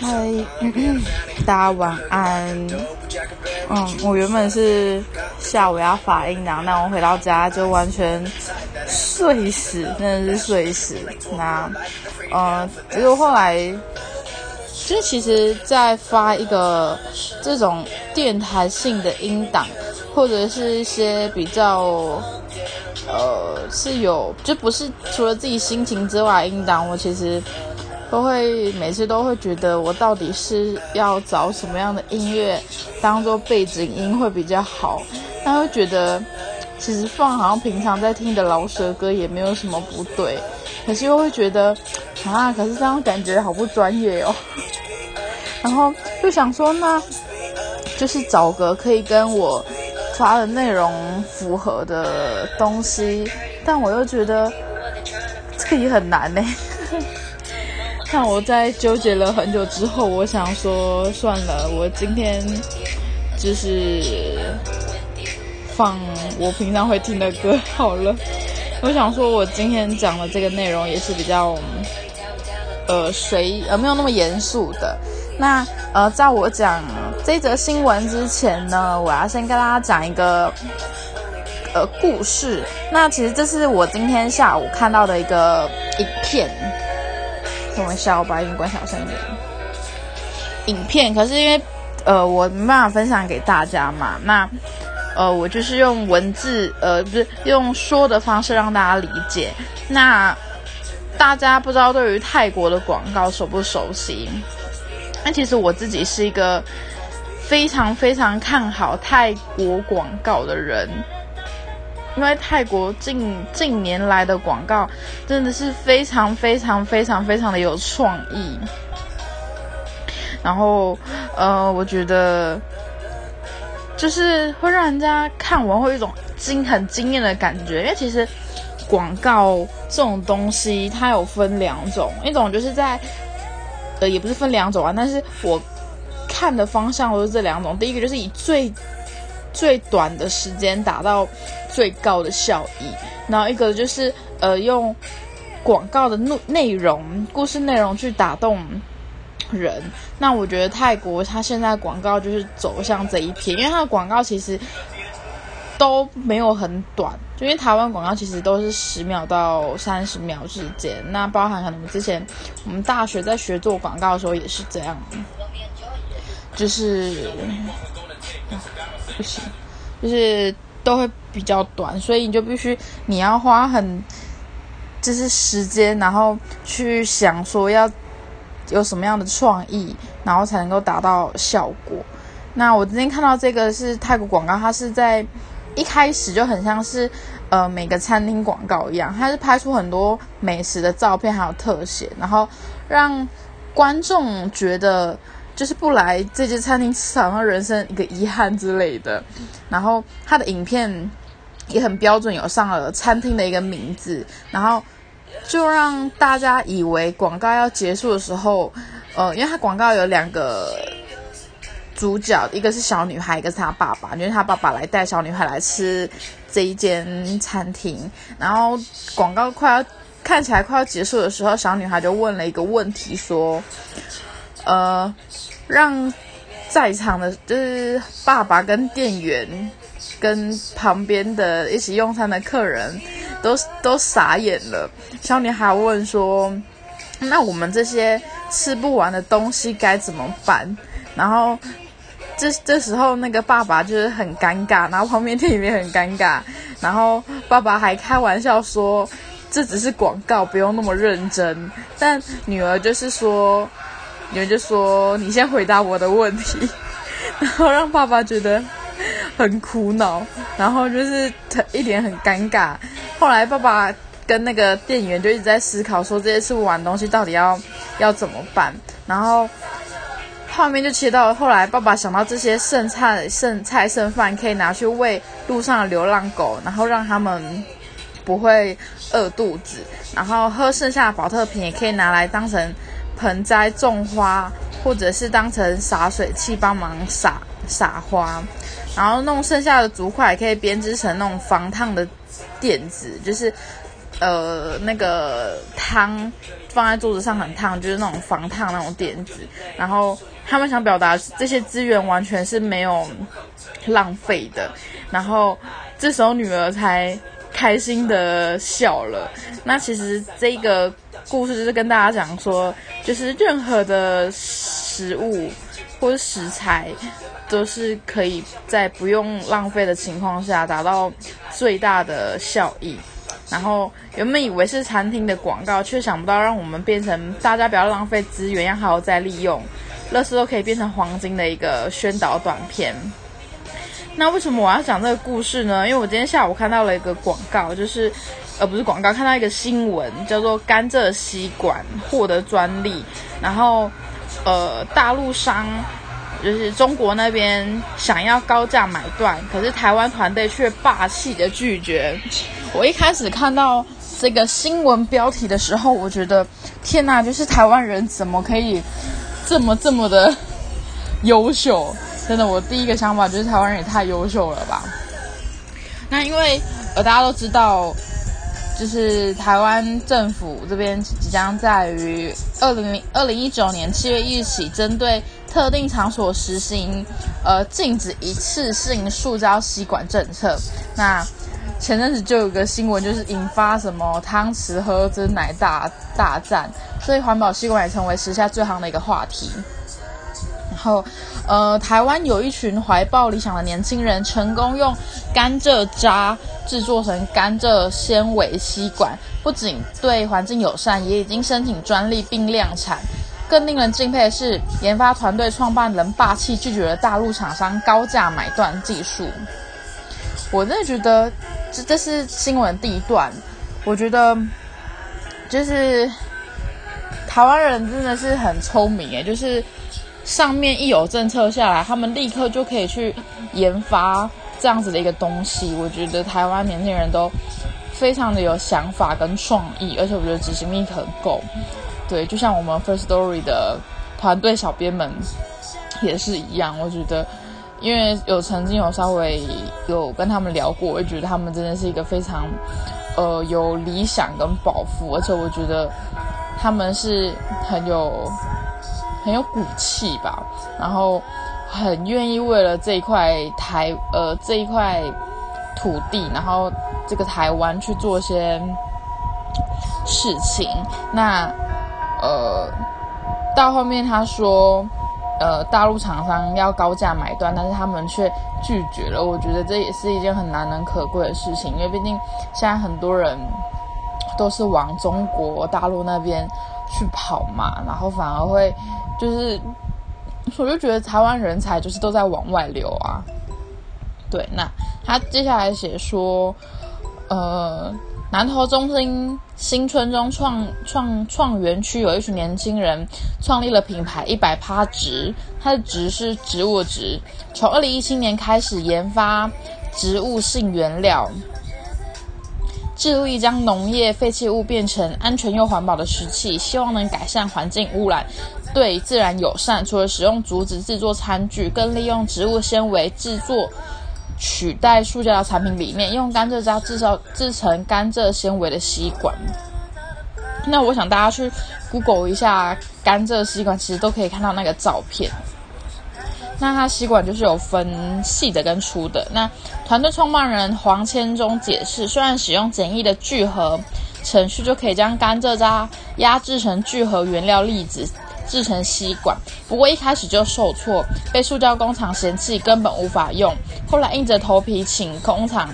嗨，大家晚安。嗯，我原本是下午要发音档，但我回到家就完全睡死，真的是睡死。那，呃，结果后来，就其实，在发一个这种电台性的音档，或者是一些比较。呃，是有，就不是除了自己心情之外，音档我其实都会每次都会觉得，我到底是要找什么样的音乐当做背景音会比较好？他会觉得，其实放好像平常在听的老舍歌也没有什么不对，可是又会觉得，啊，可是这样感觉好不专业哦。然后就想说，那就是找个可以跟我。发的内容符合的东西，但我又觉得这个也很难呢。那我在纠结了很久之后，我想说算了，我今天就是放我平常会听的歌好了。我想说，我今天讲的这个内容也是比较呃随呃没有那么严肃的。那呃，在我讲这则新闻之前呢，我要先跟大家讲一个呃故事。那其实这是我今天下午看到的一个影片。等我一下，我把音关小声一点。影片，可是因为呃我没办法分享给大家嘛，那呃我就是用文字呃不是用说的方式让大家理解。那大家不知道对于泰国的广告熟不熟悉？那其实我自己是一个非常非常看好泰国广告的人，因为泰国近近年来的广告真的是非常非常非常非常的有创意，然后呃，我觉得就是会让人家看完会有一种惊很惊艳的感觉，因为其实广告这种东西它有分两种，一种就是在。呃，也不是分两种啊，但是我看的方向都是这两种。第一个就是以最最短的时间达到最高的效益，然后一个就是呃用广告的内内容、故事内容去打动人。那我觉得泰国它现在广告就是走向这一篇，因为它的广告其实。都没有很短，就因为台湾广告其实都是十秒到三十秒之间。那包含可能之前我们大学在学做广告的时候也是这样，就是不行，就是都会比较短，所以你就必须你要花很就是时间，然后去想说要有什么样的创意，然后才能够达到效果。那我今天看到这个是泰国广告，它是在。一开始就很像是，呃，每个餐厅广告一样，它是拍出很多美食的照片，还有特写，然后让观众觉得就是不来这间餐厅吃，好像人生一个遗憾之类的。然后他的影片也很标准，有上了餐厅的一个名字，然后就让大家以为广告要结束的时候，呃，因为他广告有两个。主角一个是小女孩，一个是她爸爸，因为她爸爸来带小女孩来吃这一间餐厅。然后广告快要看起来快要结束的时候，小女孩就问了一个问题，说：“呃，让在场的就是爸爸跟店员跟旁边的一起用餐的客人都都傻眼了。”小女孩问说：“那我们这些吃不完的东西该怎么办？”然后。这这时候，那个爸爸就是很尴尬，然后旁边店员很尴尬，然后爸爸还开玩笑说：“这只是广告，不用那么认真。”但女儿就是说，女儿就说：“你先回答我的问题。”然后让爸爸觉得很苦恼，然后就是他一脸很尴尬。后来爸爸跟那个店员就一直在思考，说这些吃不完东西到底要要怎么办，然后。画面就切到后来，爸爸想到这些剩菜、剩菜、剩饭可以拿去喂路上的流浪狗，然后让他们不会饿肚子。然后喝剩下的保特瓶也可以拿来当成盆栽种花，或者是当成洒水器帮忙洒洒花。然后弄剩下的竹块可以编织成那种防烫的垫子，就是呃那个汤放在桌子上很烫，就是那种防烫那种垫子。然后他们想表达这些资源完全是没有浪费的。然后这时候女儿才开心的笑了。那其实这个故事就是跟大家讲说，就是任何的食物或者食材。都是可以在不用浪费的情况下达到最大的效益。然后原本以为是餐厅的广告，却想不到让我们变成大家不要浪费资源，要好好再利用，乐事都可以变成黄金的一个宣导短片。那为什么我要讲这个故事呢？因为我今天下午看到了一个广告，就是呃不是广告，看到一个新闻，叫做甘蔗吸管获得专利，然后呃大陆商。就是中国那边想要高价买断，可是台湾团队却霸气的拒绝。我一开始看到这个新闻标题的时候，我觉得天哪，就是台湾人怎么可以这么这么的优秀？真的，我第一个想法就是台湾人也太优秀了吧。那因为呃大家都知道，就是台湾政府这边即将在于二零零二零一九年七月一日起针对。特定场所实行，呃，禁止一次性塑胶吸管政策。那前阵子就有个新闻，就是引发什么汤匙喝真奶大大战，所以环保吸管也成为时下最夯的一个话题。后，呃，台湾有一群怀抱理想的年轻人，成功用甘蔗渣制作成甘蔗纤维吸管，不仅对环境友善，也已经申请专利并量产。更令人敬佩的是，研发团队创办人霸气拒绝了大陆厂商高价买断技术。我真的觉得，这这是新闻第一段。我觉得，就是台湾人真的是很聪明诶，就是上面一有政策下来，他们立刻就可以去研发这样子的一个东西。我觉得台湾年轻人都非常的有想法跟创意，而且我觉得执行力很够。对，就像我们 First Story 的团队小编们也是一样，我觉得，因为有曾经有稍微有跟他们聊过，我觉得他们真的是一个非常呃有理想跟抱负，而且我觉得他们是很有很有骨气吧，然后很愿意为了这一块台呃这一块土地，然后这个台湾去做些事情，那。呃，到后面他说，呃，大陆厂商要高价买断，但是他们却拒绝了。我觉得这也是一件很难能可贵的事情，因为毕竟现在很多人都是往中国大陆那边去跑嘛，然后反而会就是，我就觉得台湾人才就是都在往外流啊。对，那他接下来写说，呃。南投中心新村中创创创园区有一群年轻人创立了品牌一百趴植，它的植是植物植，从二零一七年开始研发植物性原料，致力将农业废弃物变成安全又环保的食器，希望能改善环境污染，对自然友善。除了使用竹子制作餐具，更利用植物纤维制作。取代塑胶的产品里面，用甘蔗渣制造制成甘蔗纤维的吸管。那我想大家去 Google 一下甘蔗吸管，其实都可以看到那个照片。那它吸管就是有分细的跟粗的。那团队创办人黄千忠解释，虽然使用简易的聚合程序就可以将甘蔗渣压制成聚合原料粒子。制成吸管，不过一开始就受挫，被塑胶工厂嫌弃，根本无法用。后来硬着头皮请工厂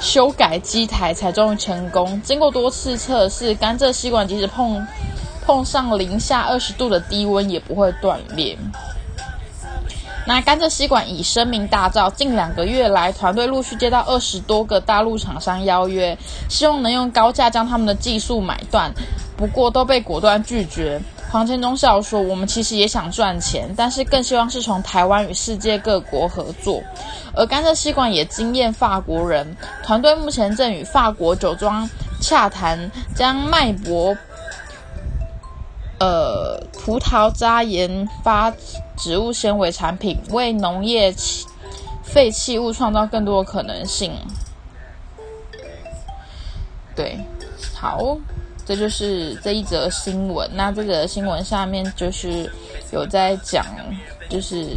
修改机台，才终于成功。经过多次测试，甘蔗吸管即使碰碰上零下二十度的低温，也不会断裂。那甘蔗吸管已声名大噪，近两个月来，团队陆续接到二十多个大陆厂商邀约，希望能用高价将他们的技术买断，不过都被果断拒绝。黄千忠笑说：“我们其实也想赚钱，但是更希望是从台湾与世界各国合作。而甘蔗吸管也惊艳法国人，团队目前正与法国酒庄洽谈，将脉搏呃葡萄渣研发植物纤维产品，为农业废弃物创造更多可能性。对，好，这就是这一则新闻。那这个新闻下面就是有在讲，就是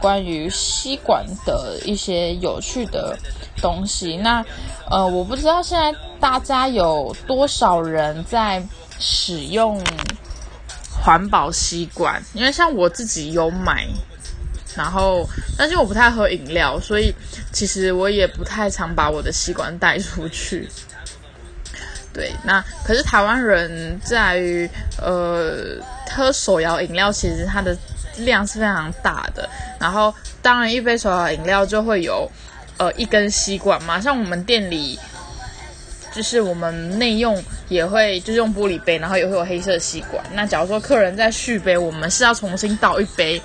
关于吸管的一些有趣的东西。那呃，我不知道现在大家有多少人在使用环保吸管，因为像我自己有买。然后，但是我不太喝饮料，所以其实我也不太常把我的吸管带出去。对，那可是台湾人在于呃喝手摇饮料，其实它的量是非常大的。然后，当然一杯手摇饮料就会有呃一根吸管嘛，像我们店里就是我们内用也会就是用玻璃杯，然后也会有黑色吸管。那假如说客人在续杯，我们是要重新倒一杯。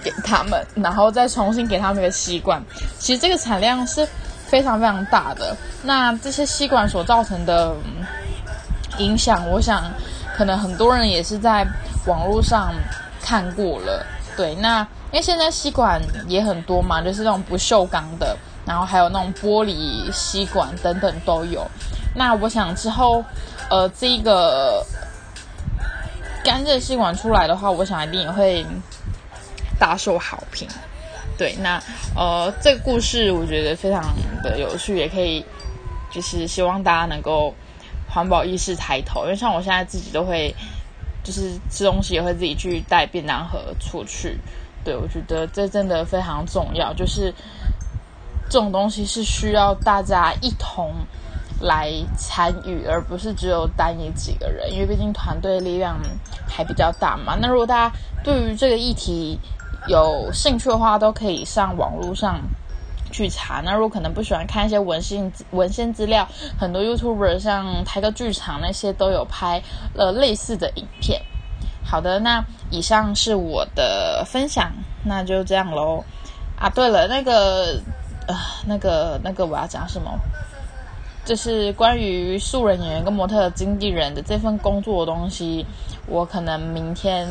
给他们，然后再重新给他们一个吸管。其实这个产量是非常非常大的。那这些吸管所造成的影响，我想可能很多人也是在网络上看过了。对，那因为现在吸管也很多嘛，就是那种不锈钢的，然后还有那种玻璃吸管等等都有。那我想之后，呃，这一个干热吸管出来的话，我想一定也会。大受好评，对，那呃，这个故事我觉得非常的有趣，也可以就是希望大家能够环保意识抬头，因为像我现在自己都会，就是吃东西也会自己去带便当盒出去，对我觉得这真的非常重要，就是这种东西是需要大家一同来参与，而不是只有单一几个人，因为毕竟团队力量还比较大嘛。那如果大家对于这个议题，有兴趣的话，都可以上网络上去查。那如果可能不喜欢看一些文献文献资料，很多 YouTuber 像台个剧场那些都有拍了类似的影片。好的，那以上是我的分享，那就这样喽。啊，对了，那个呃，那个那个我要讲什么？就是关于素人演员跟模特经纪人的这份工作的东西，我可能明天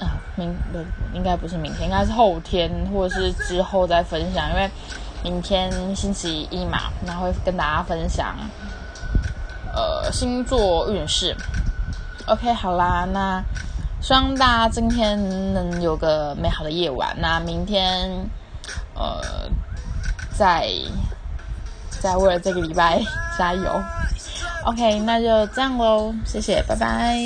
啊，明不应该不是明天，应该是后天或者是之后再分享，因为明天星期一嘛，然后会跟大家分享呃星座运势。OK，好啦，那希望大家今天能有个美好的夜晚。那明天呃在。在为了这个礼拜加油，OK，那就这样喽，谢谢，拜拜。